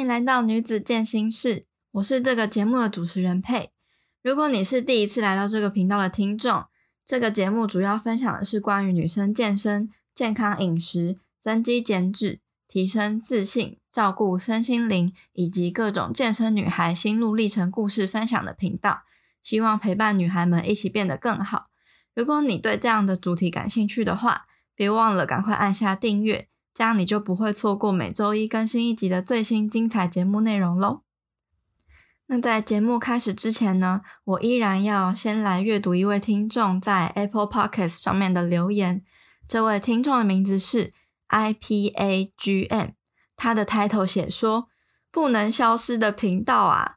欢迎来到女子健心室，我是这个节目的主持人佩。如果你是第一次来到这个频道的听众，这个节目主要分享的是关于女生健身、健康饮食、增肌减脂、提升自信、照顾身心灵以及各种健身女孩心路历程故事分享的频道，希望陪伴女孩们一起变得更好。如果你对这样的主题感兴趣的话，别忘了赶快按下订阅。这样你就不会错过每周一更新一集的最新精彩节目内容喽。那在节目开始之前呢，我依然要先来阅读一位听众在 Apple Podcast 上面的留言。这位听众的名字是 IPAGM，他的 title 写说“不能消失的频道啊”，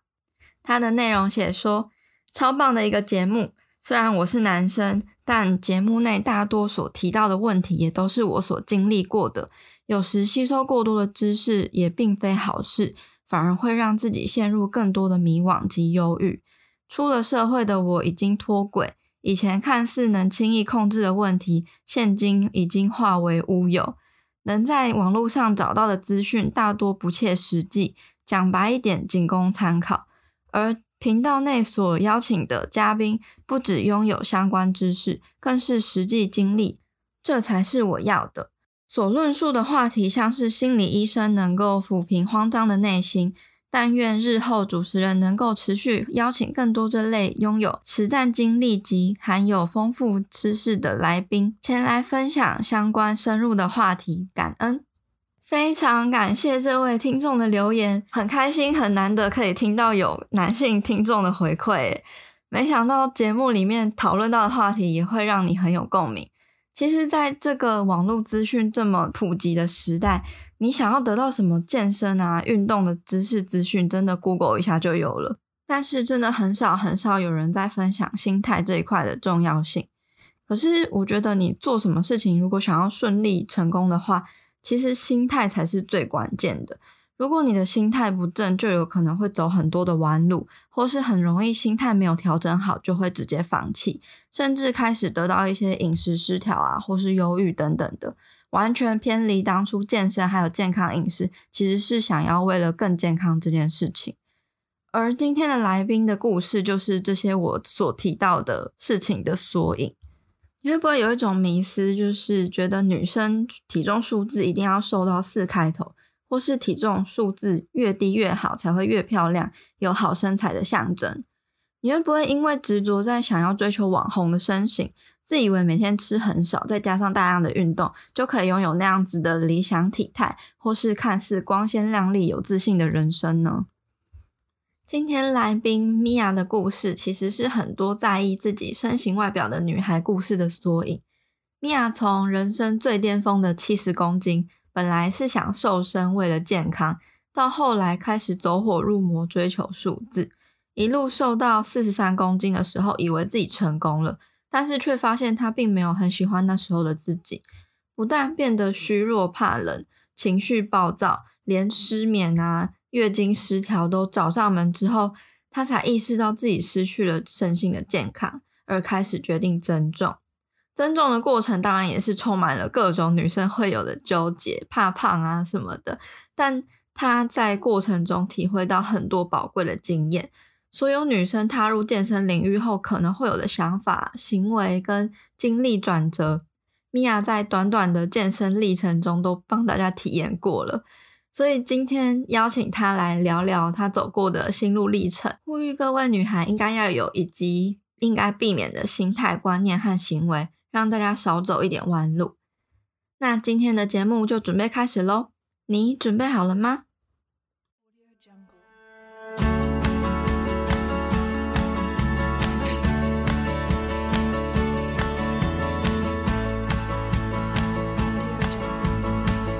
他的内容写说超棒的一个节目。虽然我是男生，但节目内大多所提到的问题也都是我所经历过的。有时吸收过多的知识也并非好事，反而会让自己陷入更多的迷惘及忧郁。出了社会的我已经脱轨，以前看似能轻易控制的问题，现今已经化为乌有。能在网络上找到的资讯大多不切实际，讲白一点，仅供参考。而频道内所邀请的嘉宾，不只拥有相关知识，更是实际经历，这才是我要的。所论述的话题像是心理医生，能够抚平慌张的内心。但愿日后主持人能够持续邀请更多这类拥有实战经历及含有丰富知识的来宾，前来分享相关深入的话题。感恩，非常感谢这位听众的留言，很开心，很难得可以听到有男性听众的回馈。没想到节目里面讨论到的话题也会让你很有共鸣。其实，在这个网络资讯这么普及的时代，你想要得到什么健身啊、运动的知识资讯，真的 Google 一下就有了。但是，真的很少很少有人在分享心态这一块的重要性。可是，我觉得你做什么事情，如果想要顺利成功的话，其实心态才是最关键的。如果你的心态不正，就有可能会走很多的弯路，或是很容易心态没有调整好，就会直接放弃，甚至开始得到一些饮食失调啊，或是忧郁等等的，完全偏离当初健身还有健康饮食，其实是想要为了更健康这件事情。而今天的来宾的故事，就是这些我所提到的事情的缩影。你会不会有一种迷思，就是觉得女生体重数字一定要瘦到四开头？或是体重数字越低越好，才会越漂亮，有好身材的象征。你会不会因为执着在想要追求网红的身形，自以为每天吃很少，再加上大量的运动，就可以拥有那样子的理想体态，或是看似光鲜亮丽、有自信的人生呢？今天来宾米娅的故事，其实是很多在意自己身形外表的女孩故事的缩影。米娅从人生最巅峰的七十公斤。本来是想瘦身，为了健康，到后来开始走火入魔，追求数字，一路瘦到四十三公斤的时候，以为自己成功了，但是却发现他并没有很喜欢那时候的自己，不但变得虚弱、怕冷、情绪暴躁，连失眠啊、月经失调都找上门之后，他才意识到自己失去了身心的健康，而开始决定增重。增重的过程当然也是充满了各种女生会有的纠结，怕胖啊什么的。但她在过程中体会到很多宝贵的经验。所有女生踏入健身领域后可能会有的想法、行为跟经历转折，米娅在短短的健身历程中都帮大家体验过了。所以今天邀请她来聊聊她走过的心路历程，呼吁各位女孩应该要有以及应该避免的心态观念和行为。让大家少走一点弯路。那今天的节目就准备开始喽，你准备好了吗？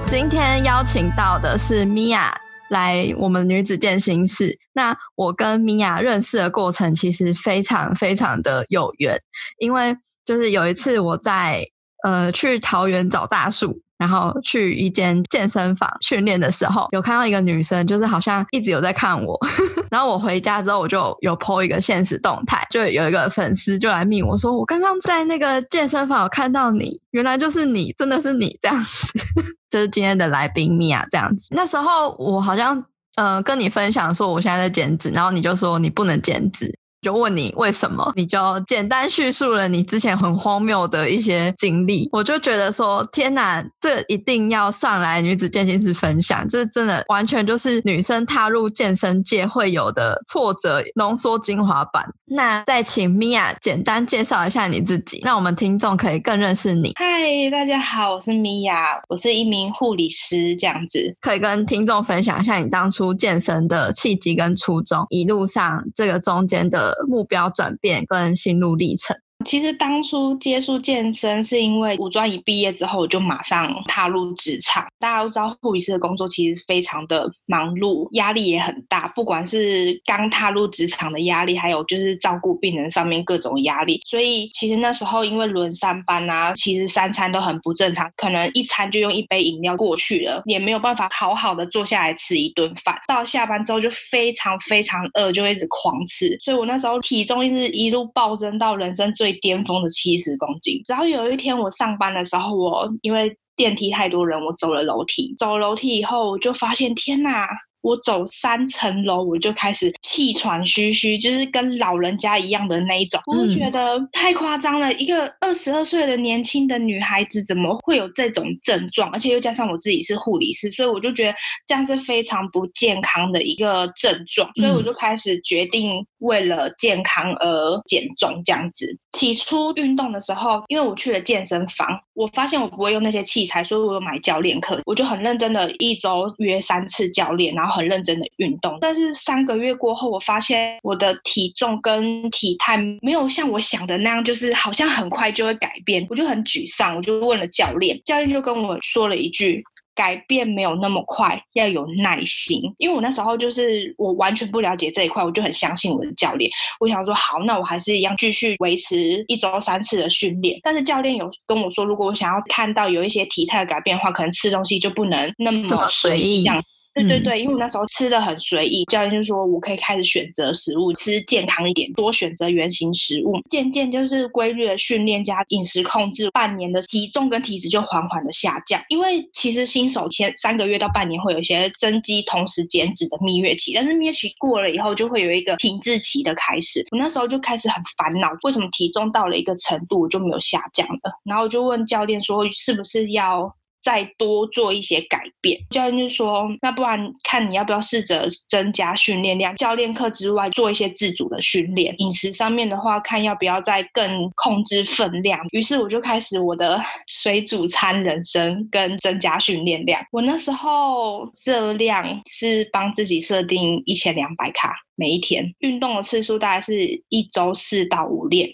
今天邀请到的是米娅来我们女子健身室。那我跟米娅认识的过程其实非常非常的有缘，因为。就是有一次我在呃去桃园找大树，然后去一间健身房训练的时候，有看到一个女生，就是好像一直有在看我。然后我回家之后，我就有 po 一个现实动态，就有一个粉丝就来密我说，我刚刚在那个健身房有看到你，原来就是你，真的是你这样子，就是今天的来宾米娅这样子。那时候我好像嗯、呃，跟你分享说我现在在减脂，然后你就说你不能减脂。就问你为什么，你就简单叙述了你之前很荒谬的一些经历，我就觉得说天哪，这一定要上来女子健身室分享，这真的完全就是女生踏入健身界会有的挫折浓缩精华版。那再请 Mia 简单介绍一下你自己，让我们听众可以更认识你。嗨，大家好，我是 Mia，我是一名护理师，这样子可以跟听众分享一下你当初健身的契机跟初衷，一路上这个中间的。目标转变跟心路历程。其实当初接触健身是因为五专一毕业之后，我就马上踏入职场。大家都知道护理师的工作其实非常的忙碌，压力也很大。不管是刚踏入职场的压力，还有就是照顾病人上面各种压力。所以其实那时候因为轮三班啊，其实三餐都很不正常，可能一餐就用一杯饮料过去了，也没有办法好好的坐下来吃一顿饭。到下班之后就非常非常饿，就一直狂吃。所以我那时候体重一直一路暴增到人生最巅峰的七十公斤。然后有一天我上班的时候，我因为电梯太多人，我走了楼梯。走楼梯以后，我就发现天哪！我走三层楼，我就开始气喘吁吁，就是跟老人家一样的那一种。我就觉得太夸张了，一个二十二岁的年轻的女孩子怎么会有这种症状？而且又加上我自己是护理师，所以我就觉得这样是非常不健康的一个症状。所以我就开始决定为了健康而减重这样子。起初运动的时候，因为我去了健身房，我发现我不会用那些器材，所以我有买教练课，我就很认真的一周约三次教练，然后。很认真的运动，但是三个月过后，我发现我的体重跟体态没有像我想的那样，就是好像很快就会改变，我就很沮丧。我就问了教练，教练就跟我说了一句：改变没有那么快，要有耐心。因为我那时候就是我完全不了解这一块，我就很相信我的教练。我想说好，那我还是一样继续维持一周三次的训练。但是教练有跟我说，如果我想要看到有一些体态的改变的话，可能吃东西就不能那么随意。对对对，因为我那时候吃的很随意，教练就说我可以开始选择食物，吃健康一点，多选择原型食物。渐渐就是规律的训练加饮食控制，半年的体重跟体脂就缓缓的下降。因为其实新手前三个月到半年会有一些增肌同时减脂的蜜月期，但是蜜月期过了以后就会有一个停滞期的开始。我那时候就开始很烦恼，为什么体重到了一个程度我就没有下降了？然后我就问教练说，是不是要？再多做一些改变，教练就说：“那不然看你要不要试着增加训练量，教练课之外做一些自主的训练。饮食上面的话，看要不要再更控制分量。”于是我就开始我的水煮餐人生跟增加训练量。我那时候热量是帮自己设定一千两百卡每一天，运动的次数大概是一周四到五练。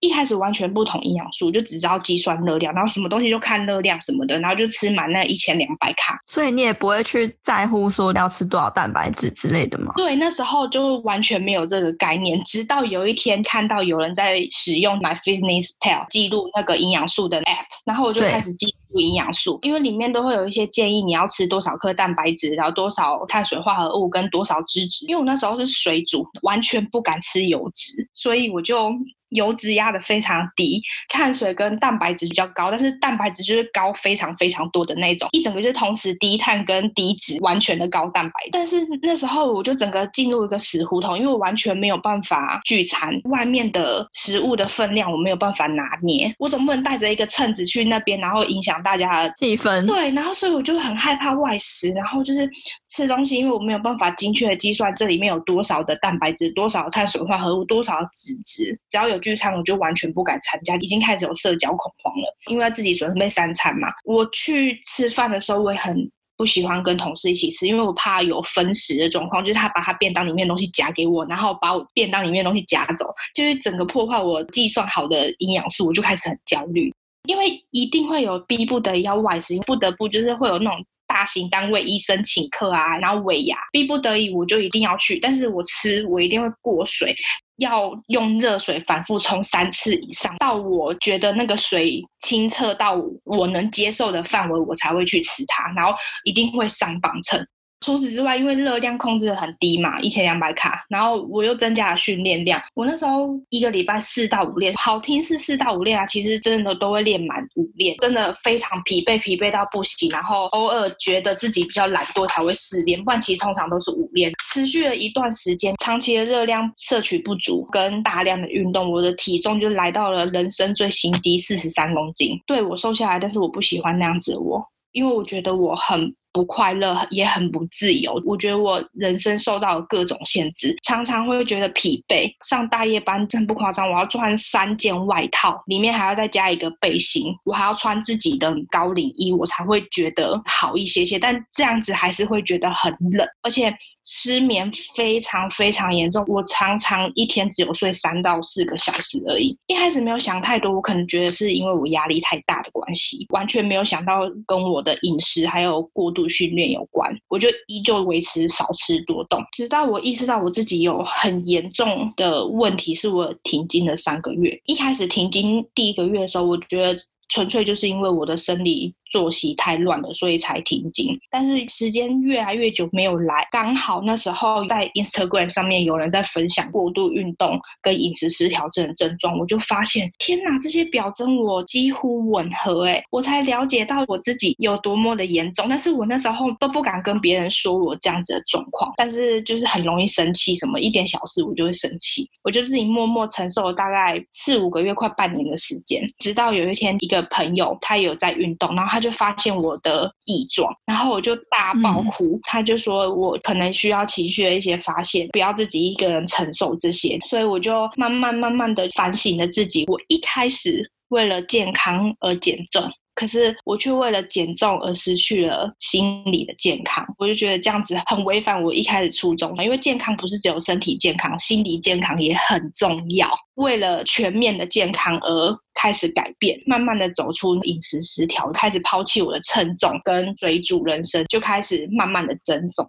一开始完全不同营养素，就只知道计算热量，然后什么东西就看热量什么的，然后就吃满那一千两百卡。所以你也不会去在乎说要吃多少蛋白质之类的吗？对，那时候就完全没有这个概念。直到有一天看到有人在使用 MyFitnessPal 记录那个营养素的 App，然后我就开始记录营养素，因为里面都会有一些建议，你要吃多少克蛋白质，然后多少碳水化合物跟多少脂质。因为我那时候是水煮，完全不敢吃油脂，所以我就。油脂压的非常低，碳水跟蛋白质比较高，但是蛋白质就是高非常非常多的那种，一整个就是同时低碳跟低脂，完全的高蛋白。但是那时候我就整个进入一个死胡同，因为我完全没有办法聚餐，外面的食物的分量我没有办法拿捏，我总不能带着一个秤子去那边，然后影响大家的气氛。对，然后所以我就很害怕外食，然后就是吃东西，因为我没有办法精确的计算这里面有多少的蛋白质，多少碳水化合物，多少脂质，只要有。聚餐我就完全不敢参加，已经开始有社交恐慌了，因为自己准备三餐嘛。我去吃饭的时候，我也很不喜欢跟同事一起吃，因为我怕有分食的状况，就是他把他便当里面的东西夹给我，然后把我便当里面的东西夹走，就是整个破坏我计算好的营养素，我就开始很焦虑，因为一定会有逼不得已要外食，不得不就是会有那种大型单位医生请客啊，然后尾牙，逼不得已我就一定要去，但是我吃我一定会过水。要用热水反复冲三次以上，到我觉得那个水清澈到我能接受的范围，我才会去吃它。然后一定会上磅秤。除此之外，因为热量控制得很低嘛，一千两百卡，然后我又增加了训练量。我那时候一个礼拜四到五练，好听是四到五练啊，其实真的都会练满五练，真的非常疲惫，疲惫到不行。然后偶尔觉得自己比较懒惰才会四练，不然其实通常都是五练。持续了一段时间，长期的热量摄取不足跟大量的运动，我的体重就来到了人生最新低四十三公斤。对，我瘦下来，但是我不喜欢那样子我，因为我觉得我很。不快乐也很不自由，我觉得我人生受到各种限制，常常会觉得疲惫。上大夜班真不夸张，我要穿三件外套，里面还要再加一个背心，我还要穿自己的高领衣，我才会觉得好一些些。但这样子还是会觉得很冷，而且失眠非常非常严重，我常常一天只有睡三到四个小时而已。一开始没有想太多，我可能觉得是因为我压力太大的关系，完全没有想到跟我的饮食还有过度训练有关，我就依旧维持少吃多动，直到我意识到我自己有很严重的问题，是我停经了三个月。一开始停经第一个月的时候，我觉得纯粹就是因为我的生理。作息太乱了，所以才停经。但是时间越来越久没有来，刚好那时候在 Instagram 上面有人在分享过度运动跟饮食失调症的症状，我就发现天哪，这些表征我几乎吻合哎，我才了解到我自己有多么的严重。但是我那时候都不敢跟别人说我这样子的状况，但是就是很容易生气，什么一点小事我就会生气，我就自己默默承受了大概四五个月，快半年的时间，直到有一天一个朋友他有在运动，然后他他。就发现我的异状，然后我就大爆哭。嗯、他就说我可能需要情绪的一些发泄，不要自己一个人承受这些。所以我就慢慢慢慢的反省了自己。我一开始为了健康而减重。可是我却为了减重而失去了心理的健康，我就觉得这样子很违反我一开始初衷。因为健康不是只有身体健康，心理健康也很重要。为了全面的健康而开始改变，慢慢的走出饮食失调，开始抛弃我的称重跟追逐人生，就开始慢慢的增重。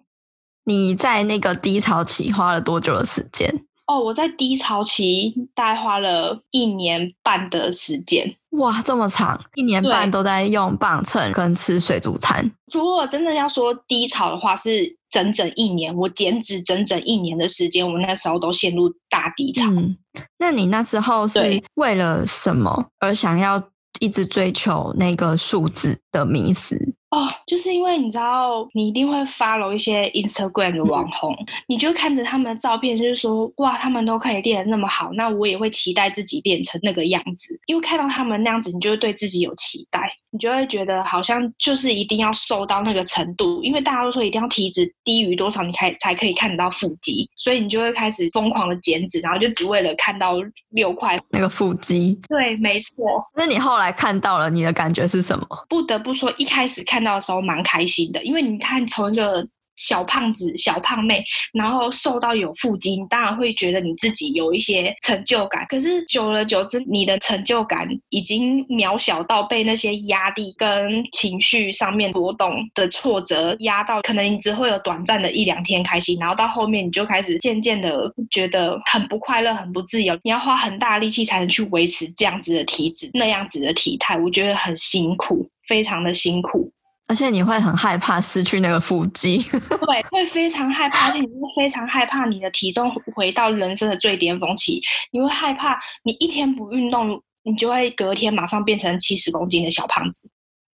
你在那个低潮期花了多久的时间？哦，我在低潮期大概花了一年半的时间。哇，这么长，一年半都在用磅秤跟吃水煮餐。如果真的要说低潮的话，是整整一年。我减脂整整一年的时间，我那时候都陷入大低潮。嗯，那你那时候是为了什么而想要一直追求那个数字的迷思？哦，就是因为你知道，你一定会 follow 一些 Instagram 的网红，嗯、你就看着他们的照片，就是说，哇，他们都可以练得那么好，那我也会期待自己练成那个样子。因为看到他们那样子，你就会对自己有期待，你就会觉得好像就是一定要瘦到那个程度，因为大家都说一定要体脂低于多少，你才才可以看得到腹肌，所以你就会开始疯狂的减脂，然后就只为了看到六块那个腹肌。对，没错。那你后来看到了，你的感觉是什么？不得不说，一开始看。看到的时候蛮开心的，因为你看从一个小胖子、小胖妹，然后瘦到有腹肌，你当然会觉得你自己有一些成就感。可是久而久之，你的成就感已经渺小到被那些压力跟情绪上面波动的挫折压到，可能你只会有短暂的一两天开心，然后到后面你就开始渐渐的觉得很不快乐、很不自由。你要花很大力气才能去维持这样子的体质、那样子的体态，我觉得很辛苦，非常的辛苦。而且你会很害怕失去那个腹肌，对，会非常害怕，而且你会非常害怕你的体重回到人生的最巅峰期。你会害怕你一天不运动，你就会隔天马上变成七十公斤的小胖子。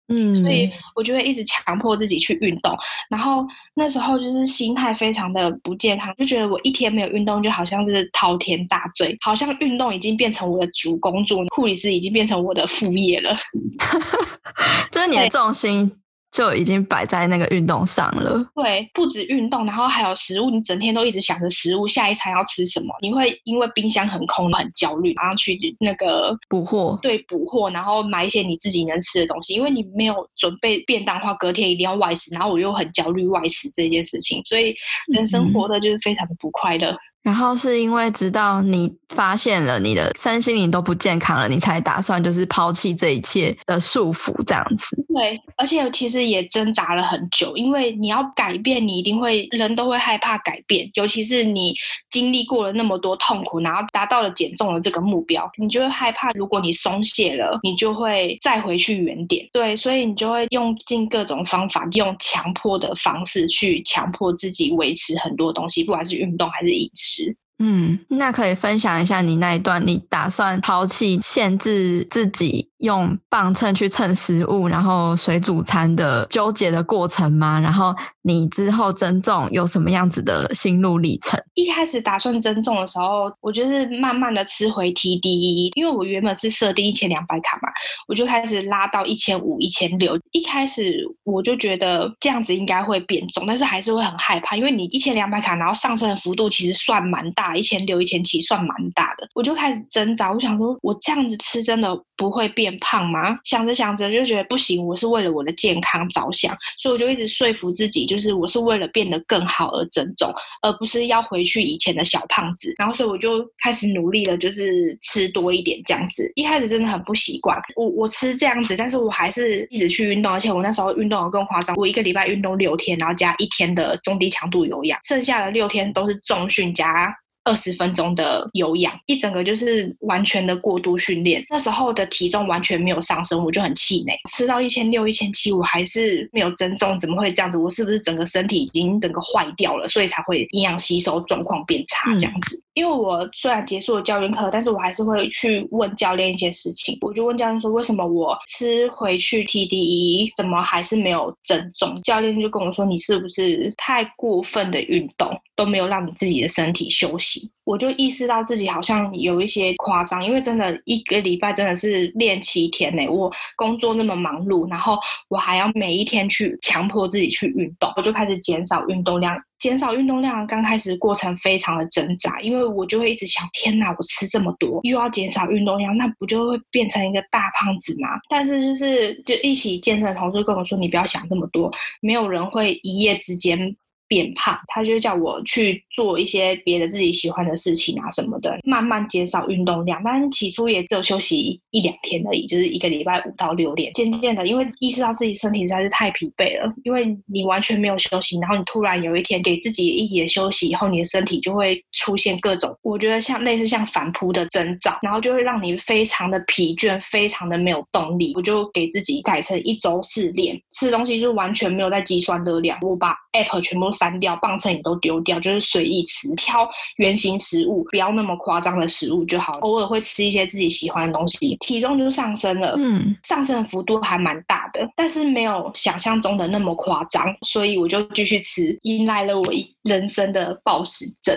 嗯，所以我就会一直强迫自己去运动。然后那时候就是心态非常的不健康，就觉得我一天没有运动，就好像是滔天大罪，好像运动已经变成我的主工作，护理师已经变成我的副业了。就是你的重心。就已经摆在那个运动上了。对，不止运动，然后还有食物，你整天都一直想着食物，下一餐要吃什么？你会因为冰箱很空很焦虑，然后去那个补货。对，补货，然后买一些你自己能吃的东西，因为你没有准备便当的话，隔天一定要外食。然后我又很焦虑外食这件事情，所以人生活的就是非常的不快乐。嗯然后是因为直到你发现了你的身心灵都不健康了，你才打算就是抛弃这一切的束缚，这样子。对，而且其实也挣扎了很久，因为你要改变，你一定会人都会害怕改变，尤其是你经历过了那么多痛苦，然后达到了减重的这个目标，你就会害怕，如果你松懈了，你就会再回去原点。对，所以你就会用尽各种方法，用强迫的方式去强迫自己维持很多东西，不管是运动还是饮食。嗯，那可以分享一下你那一段，你打算抛弃限制自己用磅秤去称食物，然后水煮餐的纠结的过程吗？然后你之后增重有什么样子的心路历程？一开始打算增重的时候，我就是慢慢的吃回 TD，因为我原本是设定一千两百卡嘛，我就开始拉到一千五、一千六。一开始我就觉得这样子应该会变重，但是还是会很害怕，因为你一千两百卡，然后上升的幅度其实算蛮大。一千六、一千七算蛮大的，我就开始挣扎。我想说，我这样子吃真的不会变胖吗？想着想着就觉得不行，我是为了我的健康着想，所以我就一直说服自己，就是我是为了变得更好而增重，而不是要回去以前的小胖子。然后，所以我就开始努力了，就是吃多一点这样子。一开始真的很不习惯，我我吃这样子，但是我还是一直去运动，而且我那时候运动得更夸张，我一个礼拜运动六天，然后加一天的中低强度有氧，剩下的六天都是重训加。二十分钟的有氧，一整个就是完全的过度训练。那时候的体重完全没有上升，我就很气馁。吃到一千六、一千七，我还是没有增重，怎么会这样子？我是不是整个身体已经整个坏掉了，所以才会营养吸收状况变差这样子？嗯因为我虽然结束了教练课，但是我还是会去问教练一些事情。我就问教练说，为什么我吃回去 TDE 怎么还是没有增重？教练就跟我说，你是不是太过分的运动，都没有让你自己的身体休息？我就意识到自己好像有一些夸张，因为真的一个礼拜真的是练七天呢。我工作那么忙碌，然后我还要每一天去强迫自己去运动，我就开始减少运动量。减少运动量，刚开始过程非常的挣扎，因为我就会一直想：天哪，我吃这么多，又要减少运动量，那不就会变成一个大胖子吗？但是就是就一起健身的同事跟我说：你不要想这么多，没有人会一夜之间变胖。他就叫我去。做一些别的自己喜欢的事情啊什么的，慢慢减少运动量。但是起初也只有休息一两天而已，就是一个礼拜五到六天。渐渐的，因为意识到自己身体实在是太疲惫了，因为你完全没有休息，然后你突然有一天给自己一点休息以后，你的身体就会出现各种，我觉得像类似像反扑的征兆，然后就会让你非常的疲倦，非常的没有动力。我就给自己改成一周四练，吃东西就完全没有在计算热量，我把 app 全部删掉，磅秤也都丢掉，就是随。一吃，挑原型食物，不要那么夸张的食物就好。偶尔会吃一些自己喜欢的东西，体重就上升了。嗯，上升的幅度还蛮大的，但是没有想象中的那么夸张，所以我就继续吃，迎来了我一人生的暴食症。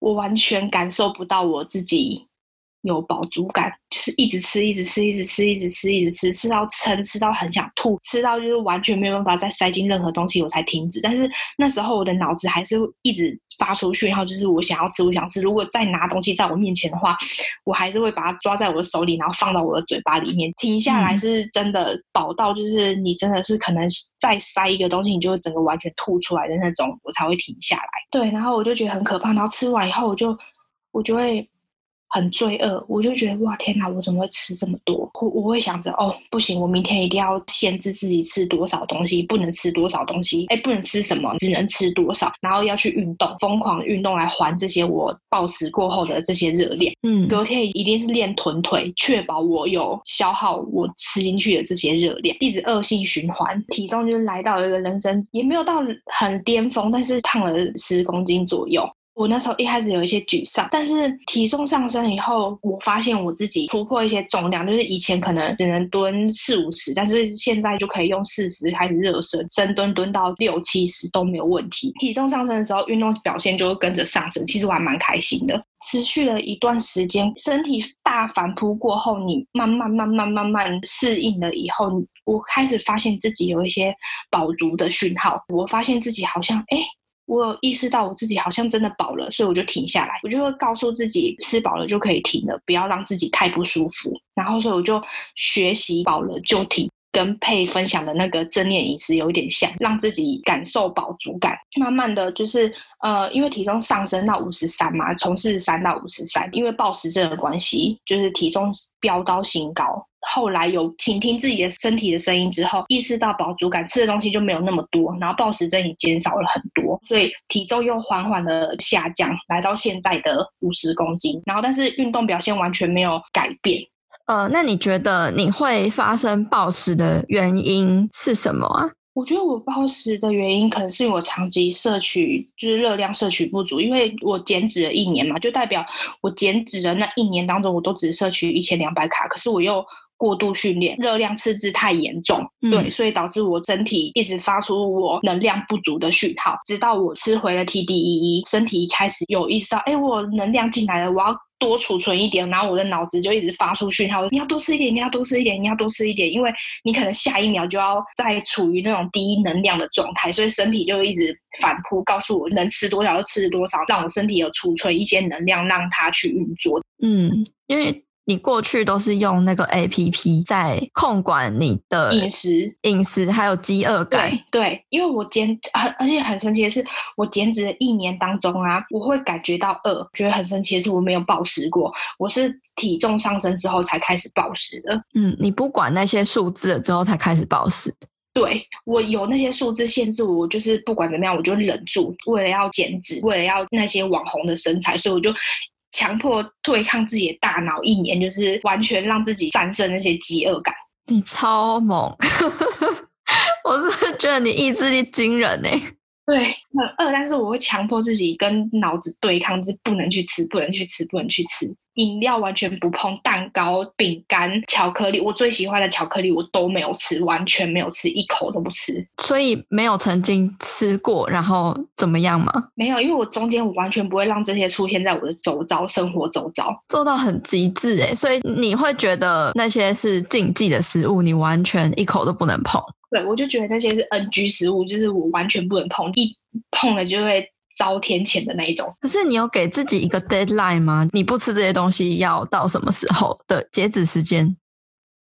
我完全感受不到我自己有饱足感。就是一直吃，一直吃，一直吃，一直吃，一直吃，吃到撑，吃到很想吐，吃到就是完全没有办法再塞进任何东西，我才停止。但是那时候我的脑子还是一直发出讯号，就是我想要吃，我想吃。如果再拿东西在我面前的话，我还是会把它抓在我的手里，然后放到我的嘴巴里面。停下来是真的饱到，就是你真的是可能再塞一个东西，你就会整个完全吐出来的那种，我才会停下来。对，然后我就觉得很可怕。然后吃完以后，我就我就会。很罪恶，我就觉得哇天哪，我怎么会吃这么多？我我会想着哦，不行，我明天一定要限制自己吃多少东西，不能吃多少东西，哎，不能吃什么，只能吃多少，然后要去运动，疯狂运动来还这些我暴食过后的这些热量。嗯，隔天一定是练臀腿，确保我有消耗我吃进去的这些热量，一直恶性循环，体重就是来到一个人生也没有到很巅峰，但是胖了十公斤左右。我那时候一开始有一些沮丧，但是体重上升以后，我发现我自己突破一些重量，就是以前可能只能蹲四五十，但是现在就可以用四十开始热身，深蹲蹲到六七十都没有问题。体重上升的时候，运动表现就会跟着上升，其实我还蛮开心的。持续了一段时间，身体大反扑过后，你慢慢慢慢慢慢适应了以后，我开始发现自己有一些饱足的讯号，我发现自己好像哎。我有意识到我自己好像真的饱了，所以我就停下来。我就会告诉自己，吃饱了就可以停了，不要让自己太不舒服。然后，所以我就学习饱了就停。跟佩分享的那个正念饮食有一点像，让自己感受饱足感。慢慢的就是呃，因为体重上升到五十三嘛，从四十三到五十三，因为暴食症的关系，就是体重飙到新高。后来有倾听自己的身体的声音之后，意识到饱足感，吃的东西就没有那么多，然后暴食症也减少了很多，所以体重又缓缓的下降，来到现在的五十公斤。然后，但是运动表现完全没有改变。呃，那你觉得你会发生暴食的原因是什么啊？我觉得我暴食的原因可能是因为我长期摄取就是热量摄取不足，因为我减脂了一年嘛，就代表我减脂的那一年当中，我都只摄取一千两百卡，可是我又。过度训练，热量赤字太严重，嗯，对，所以导致我整体一直发出我能量不足的讯号，直到我吃回了 TDEE，身体一开始有意识到，哎，我能量进来了，我要多储存一点，然后我的脑子就一直发出讯号，你要多吃一点，你要多吃一点，你要多吃一点，因为你可能下一秒就要再处于那种低能量的状态，所以身体就一直反扑，告诉我能吃多少就吃多少，让我身体有储存一些能量，让它去运作。嗯，因为。你过去都是用那个 APP 在控管你的饮食、饮食还有饥饿感。对对，因为我减，而且很神奇的是，我减脂的一年当中啊，我会感觉到饿。觉得很神奇的是，我没有暴食过，我是体重上升之后才开始暴食的。嗯，你不管那些数字了之后才开始暴食的。对，我有那些数字限制我，就是不管怎么样，我就忍住，为了要减脂，为了要那些网红的身材，所以我就。强迫对抗自己的大脑一年，就是完全让自己战胜那些饥饿感。你超猛，我是觉得你意志力惊人呢。对，很饿，但是我会强迫自己跟脑子对抗，就是不能去吃，不能去吃，不能去吃。饮料完全不碰，蛋糕、饼干、巧克力，我最喜欢的巧克力我都没有吃，完全没有吃，一口都不吃。所以没有曾经吃过，然后怎么样吗？没有，因为我中间我完全不会让这些出现在我的周遭，生活周遭，做到很极致诶。所以你会觉得那些是禁忌的食物，你完全一口都不能碰。对，我就觉得那些是 NG 食物，就是我完全不能碰，一碰了就会。遭天谴的那一种。可是你有给自己一个 deadline 吗？你不吃这些东西要到什么时候的截止时间？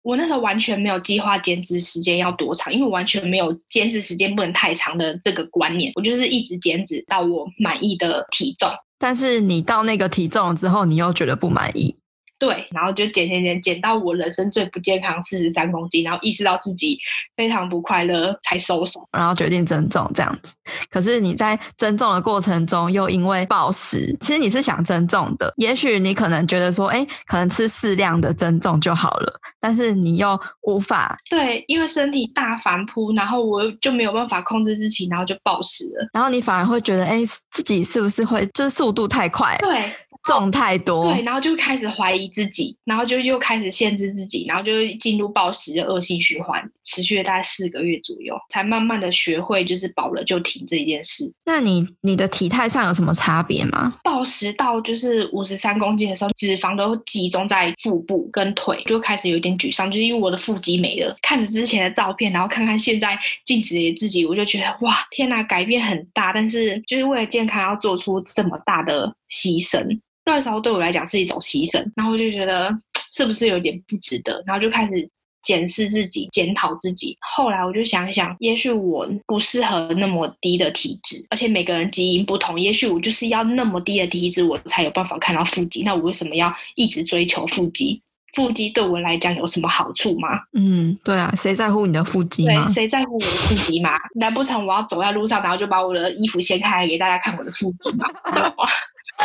我那时候完全没有计划减脂时间要多长，因为我完全没有减脂时间不能太长的这个观念。我就是一直减脂到我满意的体重。但是你到那个体重之后，你又觉得不满意。对，然后就减减减减到我人生最不健康四十三公斤，然后意识到自己非常不快乐，才收手，然后决定增重这样子。可是你在增重的过程中，又因为暴食，其实你是想增重的，也许你可能觉得说，哎，可能吃适量的增重就好了，但是你又无法。对，因为身体大反扑，然后我就没有办法控制自己，然后就暴食了。然后你反而会觉得，哎，自己是不是会就是速度太快？对。重太多，对，然后就开始怀疑自己，然后就又开始限制自己，然后就进入暴食的恶性循环，持续了大概四个月左右，才慢慢的学会就是饱了就停这一件事。那你你的体态上有什么差别吗？暴食到就是五十三公斤的时候，脂肪都集中在腹部跟腿，就开始有点沮丧，就是因为我的腹肌没了。看着之前的照片，然后看看现在镜子里的自己，我就觉得哇，天哪，改变很大，但是就是为了健康要做出这么大的牺牲。那时候对我来讲是一种牺牲，然后我就觉得是不是有点不值得，然后就开始检视自己、检讨自己。后来我就想一想，也许我不适合那么低的体脂，而且每个人基因不同，也许我就是要那么低的体脂，我才有办法看到腹肌。那我为什么要一直追求腹肌？腹肌对我来讲有什么好处吗？嗯，对啊，谁在乎你的腹肌吗？对，谁在乎我的腹肌吗？难不成我要走在路上，然后就把我的衣服掀开来给大家看我的腹肌吗？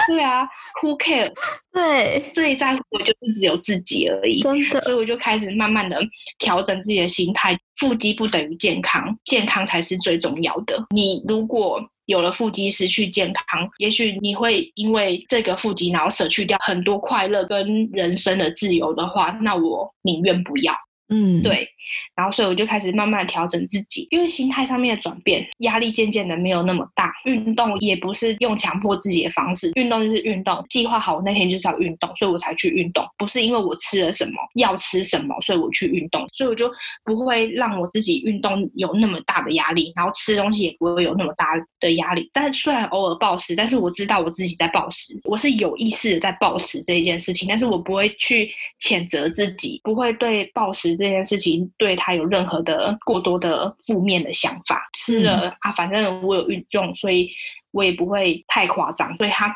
对啊，Who cares？对，最在乎的就是只有自己而已。真的，所以我就开始慢慢的调整自己的心态。腹肌不等于健康，健康才是最重要的。你如果有了腹肌，失去健康，也许你会因为这个腹肌，然后舍去掉很多快乐跟人生的自由的话，那我宁愿不要。嗯，对，然后所以我就开始慢慢调整自己，因为心态上面的转变，压力渐渐的没有那么大。运动也不是用强迫自己的方式，运动就是运动，计划好那天就是要运动，所以我才去运动，不是因为我吃了什么要吃什么，所以我去运动，所以我就不会让我自己运动有那么大的压力，然后吃东西也不会有那么大的压力。但是虽然偶尔暴食，但是我知道我自己在暴食，我是有意识的在暴食这一件事情，但是我不会去谴责自己，不会对暴食。这件事情对他有任何的过多的负面的想法。吃了、嗯、啊，反正我有运动，所以我也不会太夸张，所以他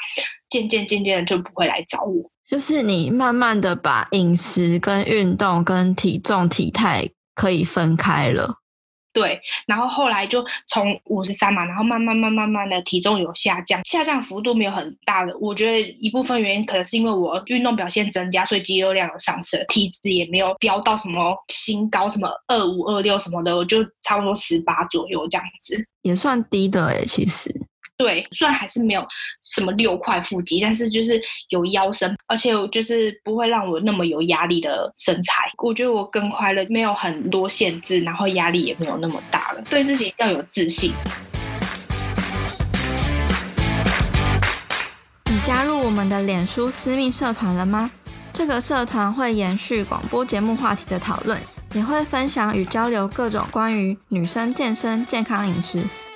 渐渐渐渐的就不会来找我。就是你慢慢的把饮食跟运动跟体重体态可以分开了。对，然后后来就从五十三嘛，然后慢慢慢慢慢的体重有下降，下降幅度没有很大的。我觉得一部分原因可能是因为我运动表现增加，所以肌肉量有上升，体脂也没有飙到什么新高，什么二五二六什么的，我就差不多十八左右这样子，也算低的诶，其实。对，虽然还是没有什么六块腹肌，但是就是有腰身，而且就是不会让我那么有压力的身材。我觉得我更快乐，没有很多限制，然后压力也没有那么大了，对自己要有自信。你加入我们的脸书私密社团了吗？这个社团会延续广播节目话题的讨论，也会分享与交流各种关于女生健身、健康饮食。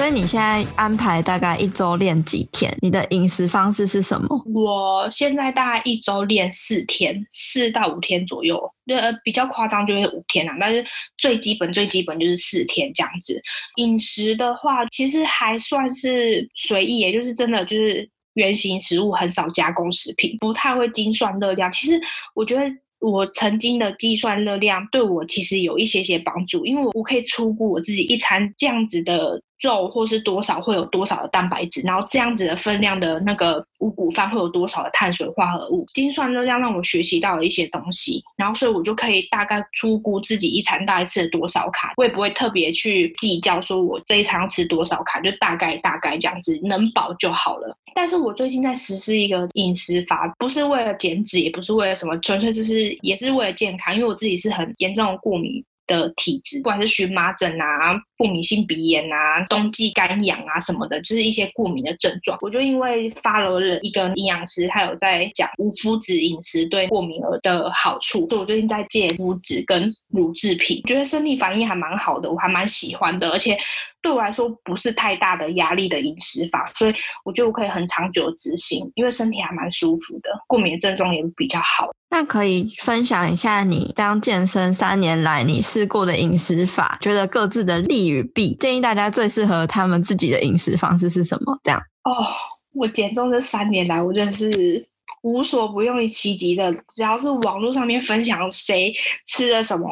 所以你现在安排大概一周练几天？你的饮食方式是什么？我现在大概一周练四天，四到五天左右。呃，比较夸张就是五天啊，但是最基本最基本就是四天这样子。饮食的话，其实还算是随意，也就是真的就是原型食物，很少加工食品，不太会精算热量。其实我觉得。我曾经的计算热量对我其实有一些些帮助，因为我我可以初估我自己一餐这样子的肉或是多少会有多少的蛋白质，然后这样子的分量的那个五谷饭会有多少的碳水化合物。精算热量让我学习到了一些东西，然后所以我就可以大概初估自己一餐大概吃了多少卡，我也不会特别去计较说我这一餐要吃多少卡，就大概大概这样子能饱就好了。但是我最近在实施一个饮食法，不是为了减脂，也不是为了什么，纯粹就是也是为了健康，因为我自己是很严重的过敏的体质，不管是荨麻疹啊、过敏性鼻炎啊、冬季干痒啊什么的，就是一些过敏的症状。我就因为发了了一个营养师，他有在讲无麸质饮食对过敏儿的好处，所以我最近在戒麸质跟乳制品，觉得生理反应还蛮好的，我还蛮喜欢的，而且对我来说不是太大的压力的饮食法，所以我觉得我可以很长久执行，因为身体还蛮舒服的，过敏症状也比较好。那可以分享一下你当健身三年来你试过的饮食法，觉得各自的利与弊，建议大家最适合他们自己的饮食方式是什么？这样哦，我减重这三年来，我真的是无所不用其极的，只要是网络上面分享谁吃了什么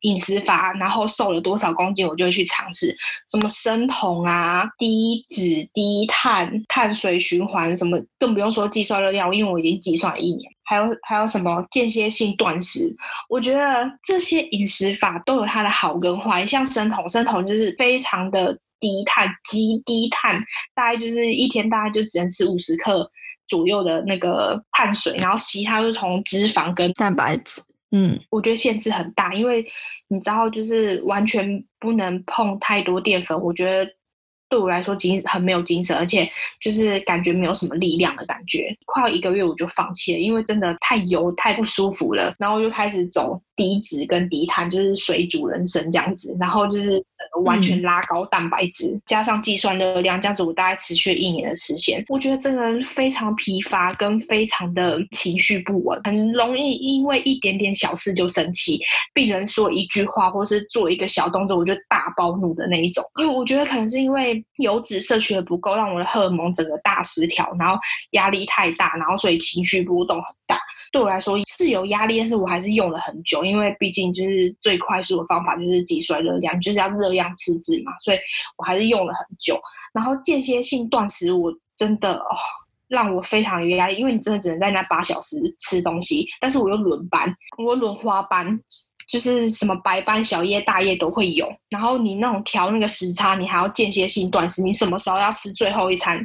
饮食法，然后瘦了多少公斤，我就会去尝试。什么生酮啊、低脂、低碳、碳水循环，什么更不用说计算热量，因为我已经计算了一年。还有还有什么间歇性断食？我觉得这些饮食法都有它的好跟坏。像生酮，生酮就是非常的低碳，极低碳，大概就是一天大概就只能吃五十克左右的那个碳水，然后其他是从脂肪跟蛋白质。嗯，我觉得限制很大，因为你知道，就是完全不能碰太多淀粉。我觉得。对我来说，精很没有精神，而且就是感觉没有什么力量的感觉。快要一个月，我就放弃了，因为真的太油、太不舒服了。然后我就开始走低脂跟低碳，就是水煮人参这样子。然后就是。完全拉高蛋白质，嗯、加上计算热量，这样子我大概持续了一年的时间。我觉得这个人非常疲乏，跟非常的情绪不稳，很容易因为一点点小事就生气。病人说一句话，或是做一个小动作，我就大暴怒的那一种。因为我觉得可能是因为油脂摄取的不够，让我的荷尔蒙整个大失调，然后压力太大，然后所以情绪波动很大。对我来说是有压力，但是我还是用了很久，因为毕竟就是最快速的方法就是挤出来热量，就是要热量赤字嘛，所以我还是用了很久。然后间歇性断食，我真的哦让我非常有压力，因为你真的只能在那八小时吃东西，但是我又轮班，我轮花班，就是什么白班、小夜、大夜都会有。然后你那种调那个时差，你还要间歇性断食，你什么时候要吃最后一餐？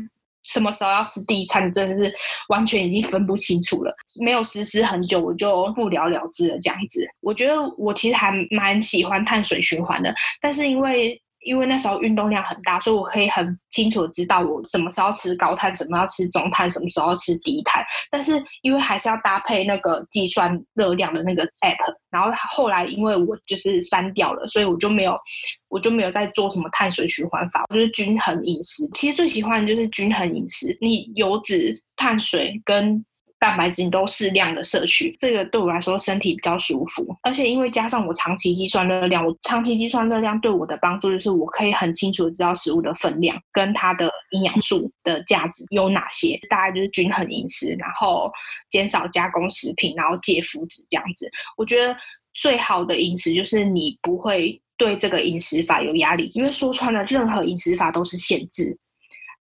什么时候要吃第一餐，真的是完全已经分不清楚了。没有实施很久，我就不了了之了。这样子，我觉得我其实还蛮喜欢碳水循环的，但是因为。因为那时候运动量很大，所以我可以很清楚知道我什么时候吃高碳，什么时候吃中碳，什么时候吃低碳。但是因为还是要搭配那个计算热量的那个 app，然后后来因为我就是删掉了，所以我就没有，我就没有在做什么碳水循环法，我就是均衡饮食。其实最喜欢的就是均衡饮食，你油脂、碳水跟。蛋白质你都适量的摄取，这个对我来说身体比较舒服，而且因为加上我长期计算热量，我长期计算热量对我的帮助就是我可以很清楚的知道食物的分量跟它的营养素的价值有哪些，大概就是均衡饮食，然后减少加工食品，然后戒麸质这样子。我觉得最好的饮食就是你不会对这个饮食法有压力，因为说穿了，任何饮食法都是限制。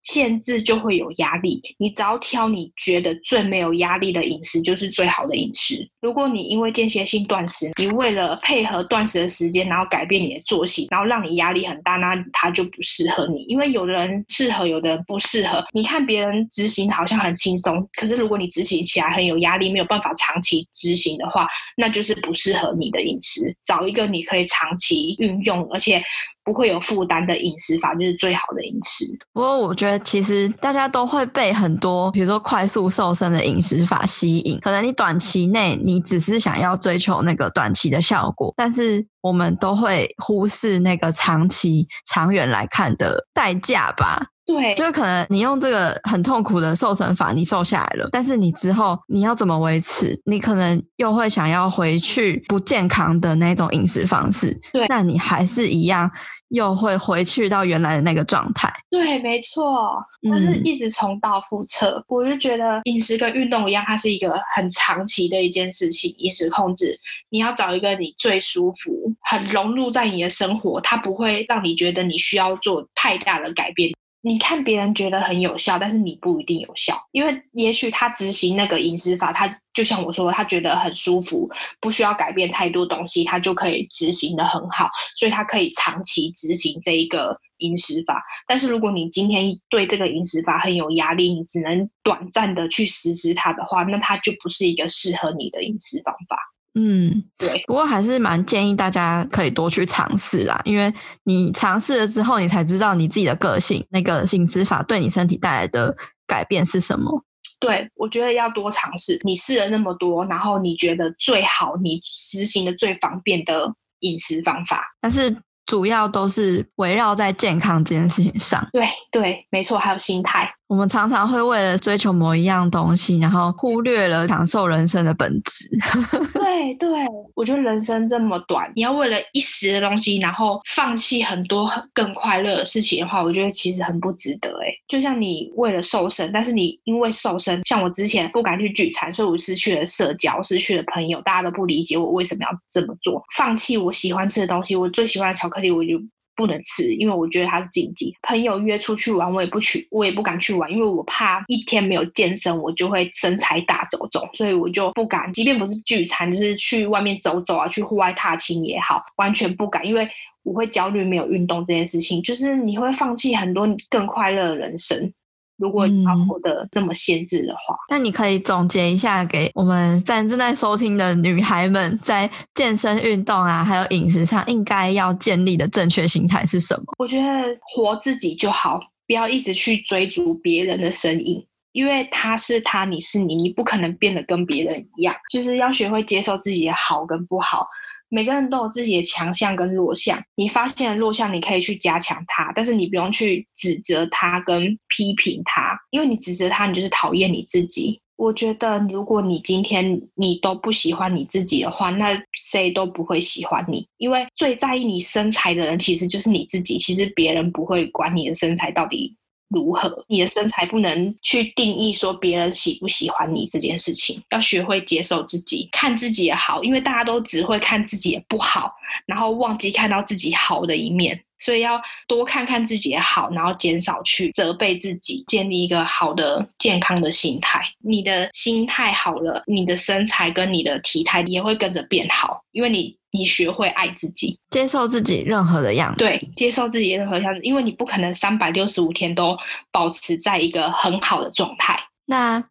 限制就会有压力，你只要挑你觉得最没有压力的饮食，就是最好的饮食。如果你因为间歇性断食，你为了配合断食的时间，然后改变你的作息，然后让你压力很大，那它就不适合你。因为有的人适合，有的人不适合。你看别人执行好像很轻松，可是如果你执行起来很有压力，没有办法长期执行的话，那就是不适合你的饮食。找一个你可以长期运用，而且。不会有负担的饮食法就是最好的饮食。不过我觉得其实大家都会被很多，比如说快速瘦身的饮食法吸引。可能你短期内你只是想要追求那个短期的效果，但是我们都会忽视那个长期、长远来看的代价吧。对，就是可能你用这个很痛苦的瘦身法，你瘦下来了，但是你之后你要怎么维持？你可能又会想要回去不健康的那种饮食方式。对，那你还是一样。又会回去到原来的那个状态。对，没错，就是一直重蹈覆辙。嗯。我就觉得饮食跟运动一样，它是一个很长期的一件事情。饮食控制，你要找一个你最舒服、很融入在你的生活，它不会让你觉得你需要做太大的改变。你看别人觉得很有效，但是你不一定有效，因为也许他执行那个饮食法，他就像我说，他觉得很舒服，不需要改变太多东西，他就可以执行的很好，所以他可以长期执行这一个饮食法。但是如果你今天对这个饮食法很有压力，你只能短暂的去实施它的话，那它就不是一个适合你的饮食方法。嗯，对，不过还是蛮建议大家可以多去尝试啦，因为你尝试了之后，你才知道你自己的个性，那个饮食法对你身体带来的改变是什么。对，我觉得要多尝试。你试了那么多，然后你觉得最好，你实行的最方便的饮食方法，但是主要都是围绕在健康这件事情上。对对，没错，还有心态。我们常常会为了追求某一样东西，然后忽略了享受人生的本质。对对，我觉得人生这么短，你要为了一时的东西，然后放弃很多更快乐的事情的话，我觉得其实很不值得。哎，就像你为了瘦身，但是你因为瘦身，像我之前不敢去聚餐，所以我失去了社交，失去了朋友，大家都不理解我为什么要这么做，放弃我喜欢吃的东西，我最喜欢的巧克力，我就。不能吃，因为我觉得它是禁忌。朋友约出去玩，我也不去，我也不敢去玩，因为我怕一天没有健身，我就会身材大走走，所以我就不敢。即便不是聚餐，就是去外面走走啊，去户外踏青也好，完全不敢，因为我会焦虑没有运动这件事情，就是你会放弃很多更快乐的人生。如果你要活得这么限制的话，嗯，那你可以总结一下，给我们在正在收听的女孩们，在健身运动啊，还有饮食上，应该要建立的正确心态是什么？我觉得活自己就好，不要一直去追逐别人的身影，因为他是他，你是你，你不可能变得跟别人一样，就是要学会接受自己的好跟不好。每个人都有自己的强项跟弱项，你发现了弱项，你可以去加强它，但是你不用去指责他跟批评他，因为你指责他，你就是讨厌你自己。我觉得，如果你今天你都不喜欢你自己的话，那谁都不会喜欢你，因为最在意你身材的人其实就是你自己。其实别人不会管你的身材到底如何？你的身材不能去定义说别人喜不喜欢你这件事情，要学会接受自己，看自己也好，因为大家都只会看自己也不好，然后忘记看到自己好的一面。所以要多看看自己的好，然后减少去责备自己，建立一个好的健康的心态。你的心态好了，你的身材跟你的体态也会跟着变好，因为你你学会爱自己，接受自己任何的样子。对，接受自己任何样子，因为你不可能三百六十五天都保持在一个很好的状态。那。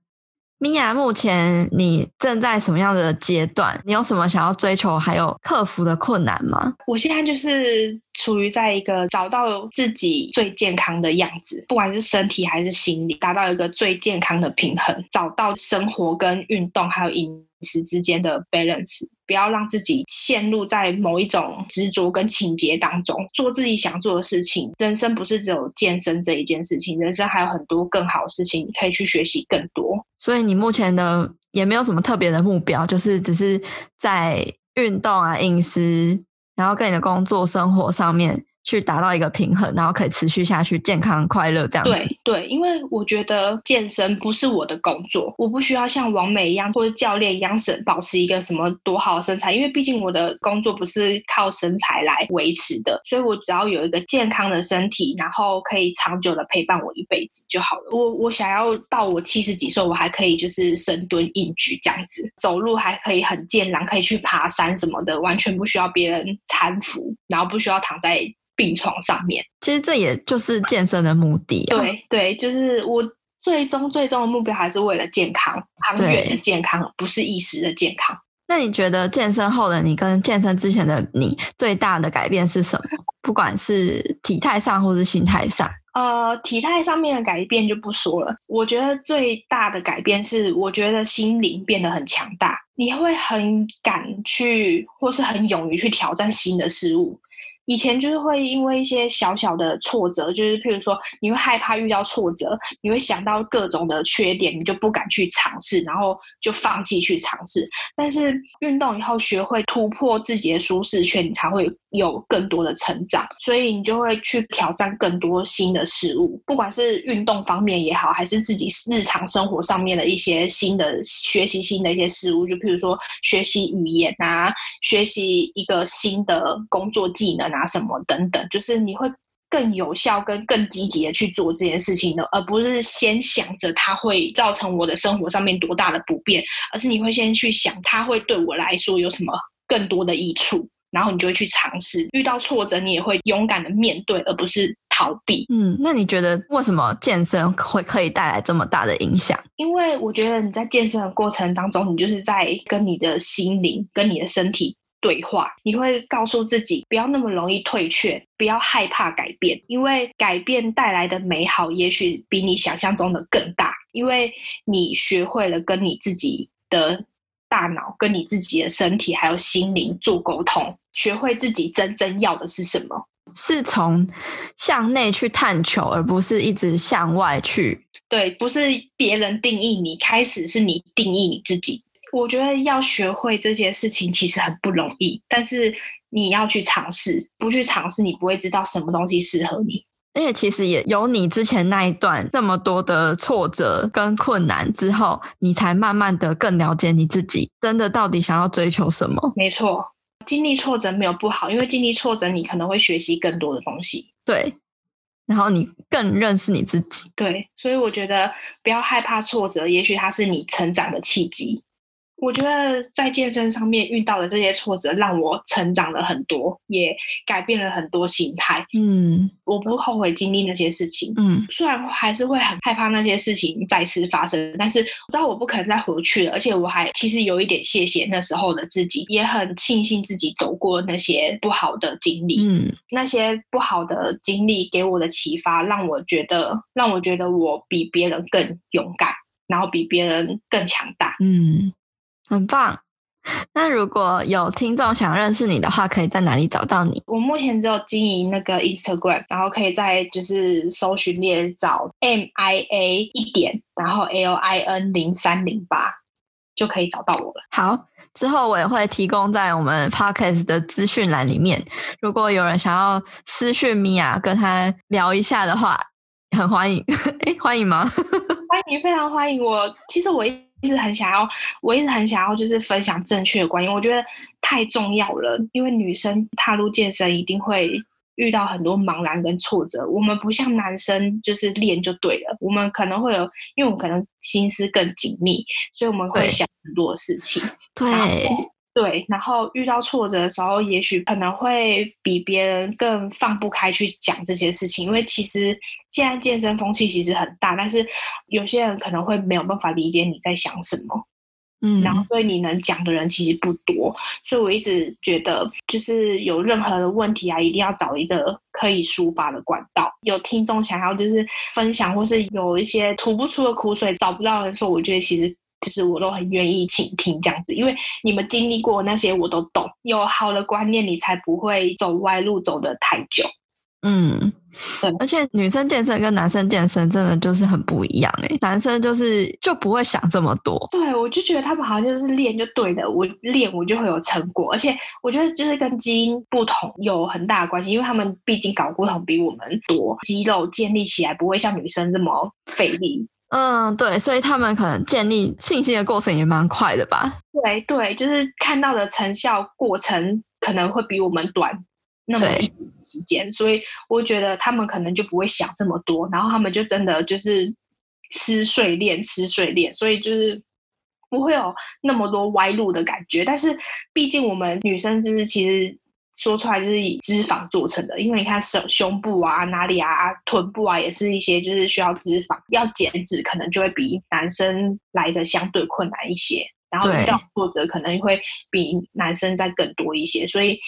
米娅，目前你正在什么样的阶段？你有什么想要追求还有克服的困难吗？我现在就是处于在一个找到自己最健康的样子，不管是身体还是心理，达到一个最健康的平衡，找到生活跟运动还有饮食之间的 balance。不要让自己陷入在某一种执着跟情结当中，做自己想做的事情。人生不是只有健身这一件事情，人生还有很多更好的事情，你可以去学习更多。所以你目前的也没有什么特别的目标，就是只是在运动啊、饮食，然后跟你的工作生活上面。去达到一个平衡，然后可以持续下去，健康快乐这样。对对，因为我觉得健身不是我的工作，我不需要像王美一样或者教练一样是保持一个什么多好的身材，因为毕竟我的工作不是靠身材来维持的，所以我只要有一个健康的身体，然后可以长久的陪伴我一辈子就好了。我我想要到我七十几岁，我还可以就是深蹲硬举这样子，走路还可以很健朗，可以去爬山什么的，完全不需要别人搀扶，然后不需要躺在。病床上面，其实这也就是健身的目的啊。对对，就是我最终最终的目标还是为了健康，长远的健康，不是一时的健康。那你觉得健身后的你跟健身之前的你最大的改变是什么？不管是体态上或是心态上？呃，体态上面的改变就不说了。我觉得最大的改变是，我觉得心灵变得很强大，你会很敢去，或是很勇于去挑战新的事物。以前就是会因为一些小小的挫折，就是譬如说你会害怕遇到挫折，你会想到各种的缺点，你就不敢去尝试，然后就放弃去尝试。但是运动以后学会突破自己的舒适圈，你才会有更多的成长。所以你就会去挑战更多新的事物，不管是运动方面也好，还是自己日常生活上面的一些新的学习新的一些事物，就譬如说学习语言啊，学习一个新的工作技能啊。啊，什么等等，就是你会更有效、跟更积极的去做这件事情的，而不是先想着它会造成我的生活上面多大的不便，而是你会先去想它会对我来说有什么更多的益处，然后你就会去尝试。遇到挫折，你也会勇敢的面对，而不是逃避。嗯，那你觉得为什么健身会可以带来这么大的影响？因为我觉得你在健身的过程当中，你就是在跟你的心灵、跟你的身体。对话，你会告诉自己不要那么容易退却，不要害怕改变，因为改变带来的美好也许比你想象中的更大。因为你学会了跟你自己的大脑、跟你自己的身体还有心灵做沟通，学会自己真正要的是什么，是从向内去探求，而不是一直向外去。对，不是别人定义你，开始是你定义你自己。我觉得要学会这些事情其实很不容易，但是你要去尝试，不去尝试你不会知道什么东西适合你。而且其实也有你之前那一段那么多的挫折跟困难之后，你才慢慢的更了解你自己，真的到底想要追求什么。没错，经历挫折没有不好，因为经历挫折你可能会学习更多的东西。对，然后你更认识你自己。对，所以我觉得不要害怕挫折，也许它是你成长的契机。我觉得在健身上面遇到的这些挫折，让我成长了很多，也改变了很多心态。嗯，我不后悔经历那些事情。嗯，虽然还是会很害怕那些事情再次发生，但是我知道我不可能再回去了。而且我还其实有一点谢谢那时候的自己，也很庆幸自己走过那些不好的经历。嗯，那些不好的经历给我的启发，让我觉得让我觉得我比别人更勇敢，然后比别人更强大。嗯。很棒。那如果有听众想认识你的话，可以在哪里找到你？我目前只有经营那个 Instagram，然后可以在就是搜寻列找 M I A 一点，然后 L I N 零三零八就可以找到我了。好，之后我也会提供在我们 Podcast 的资讯栏里面。如果有人想要私讯米娅跟他聊一下的话，很欢迎。诶，欢迎吗？欢迎，非常欢迎我。其实我一。一直很想要，我一直很想要，就是分享正确的观念，我觉得太重要了。因为女生踏入健身，一定会遇到很多茫然跟挫折。我们不像男生，就是练就对了。我们可能会有，因为我们可能心思更紧密，所以我们会想很多事情。对。对，然后遇到挫折的时候，也许可能会比别人更放不开去讲这些事情，因为其实现在健身风气其实很大，但是有些人可能会没有办法理解你在想什么，嗯，然后所以你能讲的人其实不多，所以我一直觉得，就是有任何的问题啊，一定要找一个可以抒发的管道。有听众想要就是分享，或是有一些吐不出的苦水找不到人说，我觉得其实。其实我都很愿意倾听这样子，因为你们经历过那些，我都懂。有好的观念，你才不会走歪路走得太久。嗯，对。而且女生健身跟男生健身真的就是很不一样诶，男生就是就不会想这么多。对，我就觉得他们好像就是练就对的，我练我就会有成果。而且我觉得就是跟基因不同有很大的关系，因为他们毕竟睾固酮比我们多，肌肉建立起来不会像女生这么费力。嗯，对，所以他们可能建立信心的过程也蛮快的吧？对对，就是看到的成效过程可能会比我们短那么一点时间，所以我觉得他们可能就不会想这么多，然后他们就真的就是吃睡练，吃睡练，所以就是不会有那么多歪路的感觉。但是毕竟我们女生就是其实。说出来就是以脂肪做成的，因为你看手胸部啊、哪里啊、臀部啊，也是一些就是需要脂肪，要减脂可能就会比男生来的相对困难一些，然后遇到挫折可能会比男生再更多一些，所以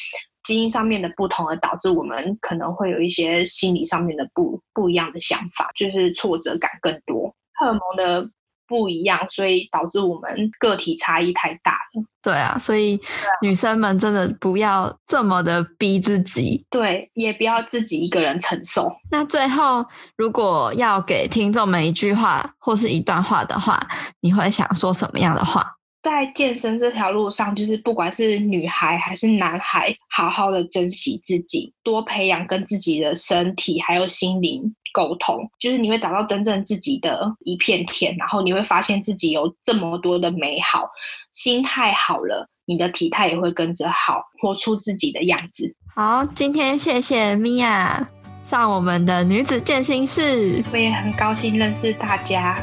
基因上面的不同而导致我们可能会有一些心理上面的不不一样的想法，就是挫折感更多，荷尔蒙的。不一样，所以导致我们个体差异太大了。对啊，所以女生们真的不要这么的逼自己，对，也不要自己一个人承受。那最后，如果要给听众们一句话或是一段话的话，你会想说什么样的话？在健身这条路上，就是不管是女孩还是男孩，好好的珍惜自己，多培养跟自己的身体还有心灵。沟通，就是你会找到真正自己的一片天，然后你会发现自己有这么多的美好。心态好了，你的体态也会跟着好，活出自己的样子。好，今天谢谢 Mia 上我们的女子健心室，我也很高兴认识大家。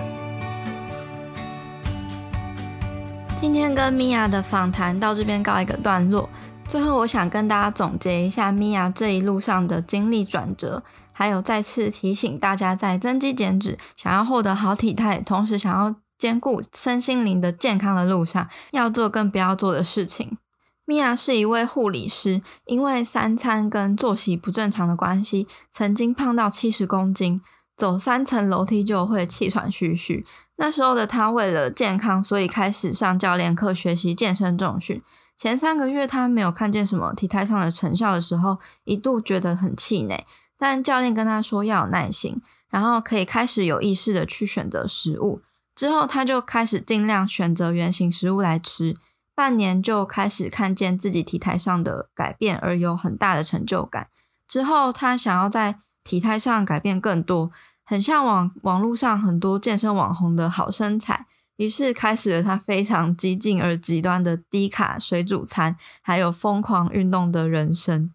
今天跟 Mia 的访谈到这边告一个段落。最后，我想跟大家总结一下米娅这一路上的经历转折。还有再次提醒大家，在增肌减脂、想要获得好体态，同时想要兼顾身心灵的健康的路上，要做跟不要做的事情。米娅是一位护理师，因为三餐跟作息不正常的关系，曾经胖到七十公斤，走三层楼梯就会气喘吁吁。那时候的她为了健康，所以开始上教练课学习健身重训。前三个月她没有看见什么体态上的成效的时候，一度觉得很气馁。但教练跟他说要有耐心，然后可以开始有意识的去选择食物。之后他就开始尽量选择原型食物来吃，半年就开始看见自己体态上的改变，而有很大的成就感。之后他想要在体态上改变更多，很向往网络上很多健身网红的好身材，于是开始了他非常激进而极端的低卡水煮餐，还有疯狂运动的人生。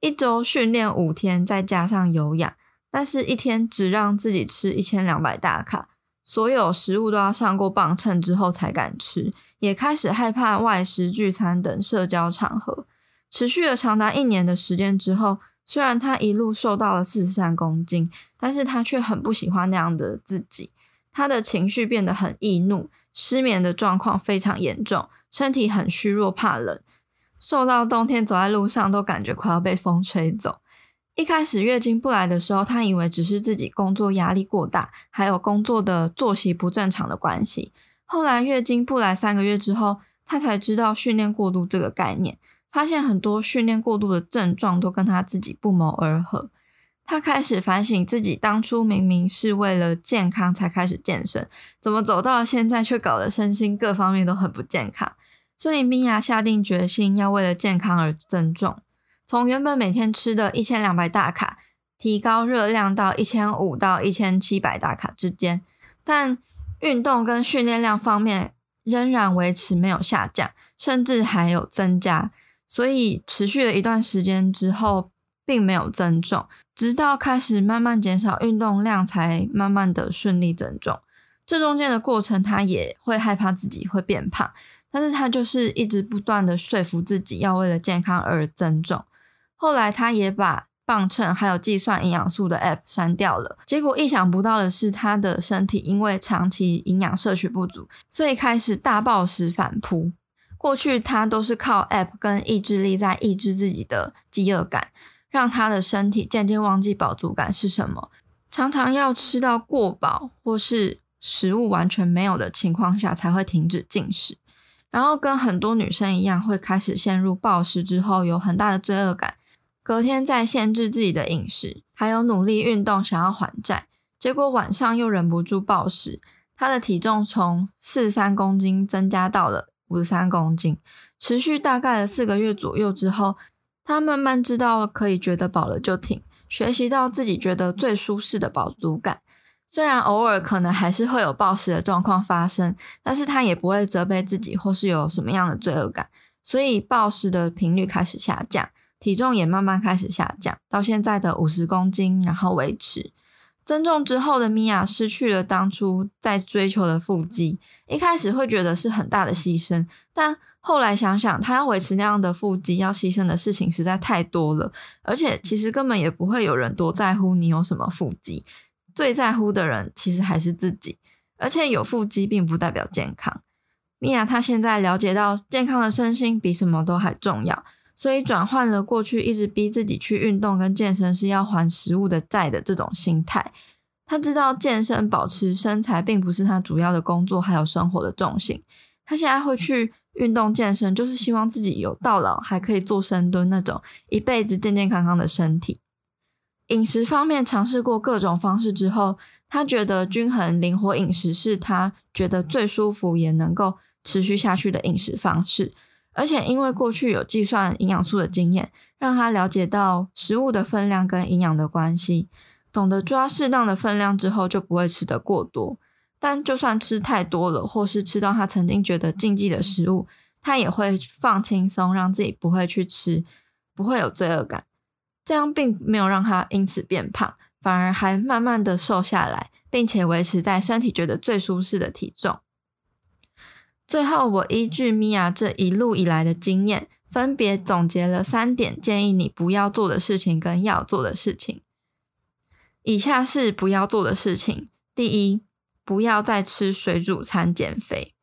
一周训练五天，再加上有氧，但是一天只让自己吃一千两百大卡，所有食物都要上过磅秤之后才敢吃，也开始害怕外食、聚餐等社交场合。持续了长达一年的时间之后，虽然他一路瘦到了四十三公斤，但是他却很不喜欢那样的自己。他的情绪变得很易怒，失眠的状况非常严重，身体很虚弱，怕冷。瘦到冬天走在路上都感觉快要被风吹走。一开始月经不来的时候，她以为只是自己工作压力过大，还有工作的作息不正常的关系。后来月经不来三个月之后，她才知道训练过度这个概念，发现很多训练过度的症状都跟她自己不谋而合。她开始反省自己当初明明是为了健康才开始健身，怎么走到了现在却搞得身心各方面都很不健康。所以，Mia 下定决心要为了健康而增重，从原本每天吃的一千两百大卡，提高热量到一千五到一千七百大卡之间，但运动跟训练量方面仍然维持没有下降，甚至还有增加。所以，持续了一段时间之后并没有增重，直到开始慢慢减少运动量，才慢慢的顺利增重。这中间的过程，他也会害怕自己会变胖，但是他就是一直不断的说服自己要为了健康而增重。后来，他也把磅秤还有计算营养素的 App 删掉了。结果意想不到的是，他的身体因为长期营养摄取不足，所以开始大暴食反扑。过去他都是靠 App 跟意志力在抑制自己的饥饿感。让他的身体渐渐忘记饱足感是什么，常常要吃到过饱或是食物完全没有的情况下才会停止进食，然后跟很多女生一样，会开始陷入暴食之后有很大的罪恶感，隔天再限制自己的饮食，还有努力运动想要还债，结果晚上又忍不住暴食，她的体重从四十三公斤增加到了五十三公斤，持续大概了四个月左右之后。她慢慢知道可以觉得饱了就停，学习到自己觉得最舒适的饱足感。虽然偶尔可能还是会有暴食的状况发生，但是他也不会责备自己或是有什么样的罪恶感，所以暴食的频率开始下降，体重也慢慢开始下降，到现在的五十公斤，然后维持。增重之后的米娅失去了当初在追求的腹肌，一开始会觉得是很大的牺牲，但后来想想，她要维持那样的腹肌，要牺牲的事情实在太多了，而且其实根本也不会有人多在乎你有什么腹肌，最在乎的人其实还是自己，而且有腹肌并不代表健康。米娅她现在了解到，健康的身心比什么都还重要。所以转换了过去一直逼自己去运动跟健身是要还食物的债的这种心态。她知道健身保持身材并不是她主要的工作还有生活的重心。她现在会去运动健身，就是希望自己有到老还可以做深蹲那种一辈子健健康康的身体。饮食方面尝试过各种方式之后，他觉得均衡灵活饮食是他觉得最舒服也能够持续下去的饮食方式。而且因为过去有计算营养素的经验，让他了解到食物的分量跟营养的关系，懂得抓适当的分量之后，就不会吃得过多。但就算吃太多了，或是吃到他曾经觉得禁忌的食物，他也会放轻松，让自己不会去吃，不会有罪恶感。这样并没有让他因此变胖，反而还慢慢的瘦下来，并且维持在身体觉得最舒适的体重。最后，我依据米娅这一路以来的经验，分别总结了三点建议你不要做的事情跟要做的事情。以下是不要做的事情：第一，不要再吃水煮餐减肥。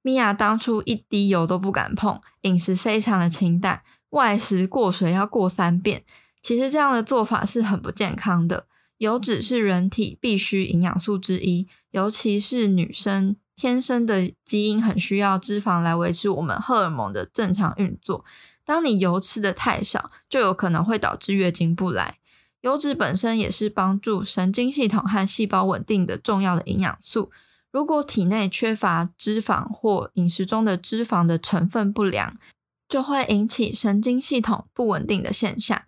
米娅当初一滴油都不敢碰，饮食非常的清淡，外食过水要过三遍。其实这样的做法是很不健康的。油脂是人体必需营养素之一，尤其是女生。天生的基因很需要脂肪来维持我们荷尔蒙的正常运作。当你油吃的太少，就有可能会导致月经不来。油脂本身也是帮助神经系统和细胞稳定的重要的营养素。如果体内缺乏脂肪或饮食中的脂肪的成分不良，就会引起神经系统不稳定的现象。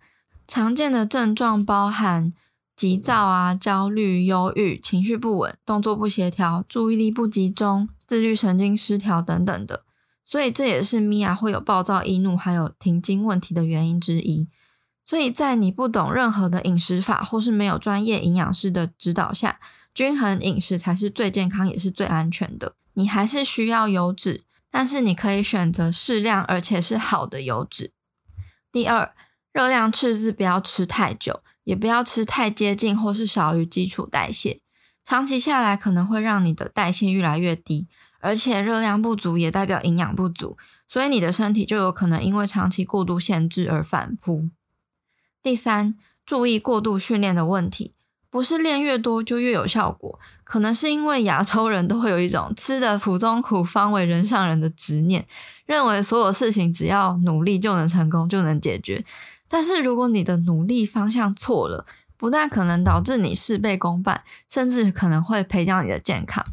常见的症状包含，急躁啊、焦虑、忧郁、情绪不稳、动作不协调、注意力不集中、自律神经失调等等的，所以这也是米娅会有暴躁易怒还有停经问题的原因之一。所以在你不懂任何的饮食法或是没有专业营养师的指导下，均衡饮食才是最健康也是最安全的。你还是需要油脂，但是你可以选择适量而且是好的油脂。第二，热量赤字不要吃太久。也不要吃太接近或是少于基础代谢，长期下来可能会让你的代谢越来越低，而且热量不足也代表营养不足，所以你的身体就有可能因为长期过度限制而反扑。第三，注意过度训练的问题，不是练越多就越有效果，可能是因为亚洲人都会有一种吃得苦中苦方为人上人的执念，认为所有事情只要努力就能成功，就能解决。但是，如果你的努力方向错了，不但可能导致你事倍功半，甚至可能会赔掉你的健康。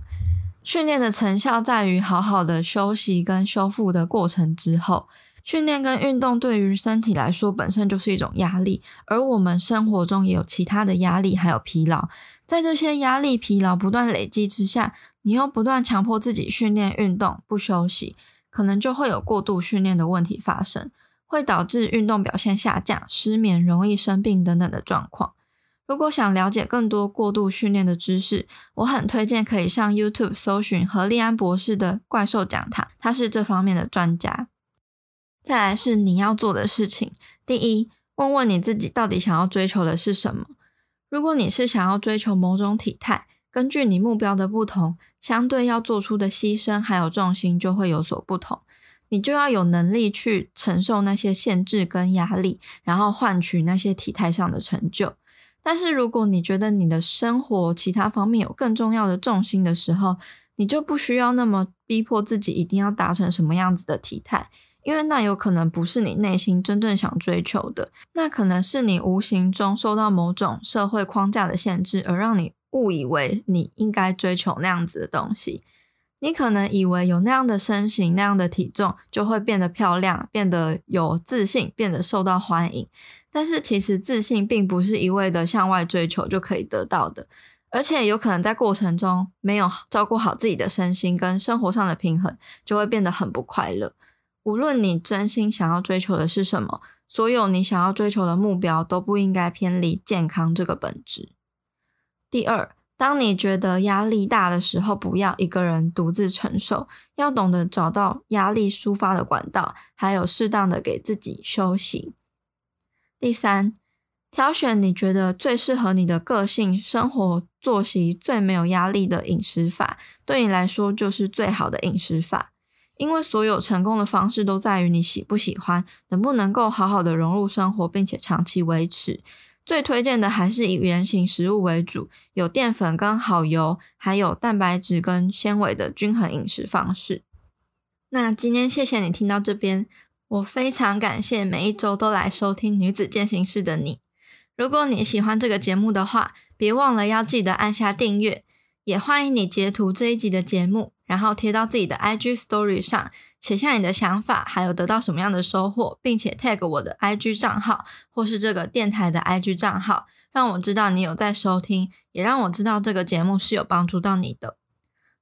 训练的成效在于好好的休息跟修复的过程之后。训练跟运动对于身体来说本身就是一种压力，而我们生活中也有其他的压力还有疲劳。在这些压力疲劳不断累积之下，你又不断强迫自己训练运动不休息，可能就会有过度训练的问题发生。会导致运动表现下降、失眠、容易生病等等的状况。如果想了解更多过度训练的知识，我很推荐可以上 YouTube 搜寻何立安博士的怪兽讲堂，他是这方面的专家。再来是你要做的事情，第一，问问你自己到底想要追求的是什么。如果你是想要追求某种体态，根据你目标的不同，相对要做出的牺牲还有重心就会有所不同。你就要有能力去承受那些限制跟压力，然后换取那些体态上的成就。但是如果你觉得你的生活其他方面有更重要的重心的时候，你就不需要那么逼迫自己一定要达成什么样子的体态，因为那有可能不是你内心真正想追求的，那可能是你无形中受到某种社会框架的限制，而让你误以为你应该追求那样子的东西。你可能以为有那样的身形、那样的体重就会变得漂亮、变得有自信、变得受到欢迎。但是其实自信并不是一味的向外追求就可以得到的，而且有可能在过程中没有照顾好自己的身心跟生活上的平衡，就会变得很不快乐。无论你真心想要追求的是什么，所有你想要追求的目标都不应该偏离健康这个本质。第二，当你觉得压力大的时候，不要一个人独自承受，要懂得找到压力抒发的管道，还有适当的给自己休息。第三，挑选你觉得最适合你的个性、生活作息、最没有压力的饮食法，对你来说就是最好的饮食法。因为所有成功的方式都在于你喜不喜欢，能不能够好好的融入生活，并且长期维持。最推荐的还是以原型食物为主，有淀粉跟好油，还有蛋白质跟纤维的均衡饮食方式。那今天谢谢你听到这边。我非常感谢每一周都来收听《女子健行室》的你。如果你喜欢这个节目的话，别忘了要记得按下订阅。也欢迎你截图这一集的节目，然后贴到自己的 IG Story 上，写下你的想法，还有得到什么样的收获，并且 tag 我的 IG 账号或是这个电台的 IG 账号，让我知道你有在收听，也让我知道这个节目是有帮助到你的。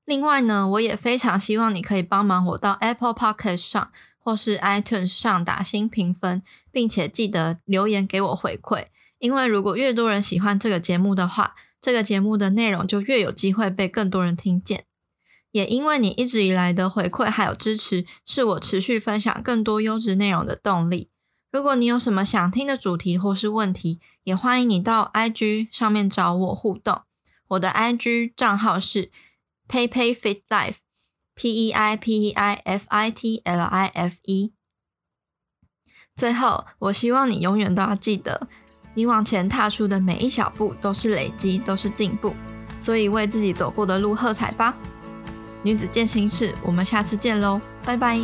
另外呢，我也非常希望你可以帮忙我到 Apple Podcast 上。或是 iTunes 上打新评分，并且记得留言给我回馈，因为如果越多人喜欢这个节目的话，这个节目的内容就越有机会被更多人听见。也因为你一直以来的回馈还有支持，是我持续分享更多优质内容的动力。如果你有什么想听的主题或是问题，也欢迎你到 IG 上面找我互动。我的 IG 账号是 PeiPeiFitLife。P E I P E I F I T L I F E。最后，我希望你永远都要记得，你往前踏出的每一小步都是累积，都是进步。所以，为自己走过的路喝彩吧！女子健心室，我们下次见喽，拜拜。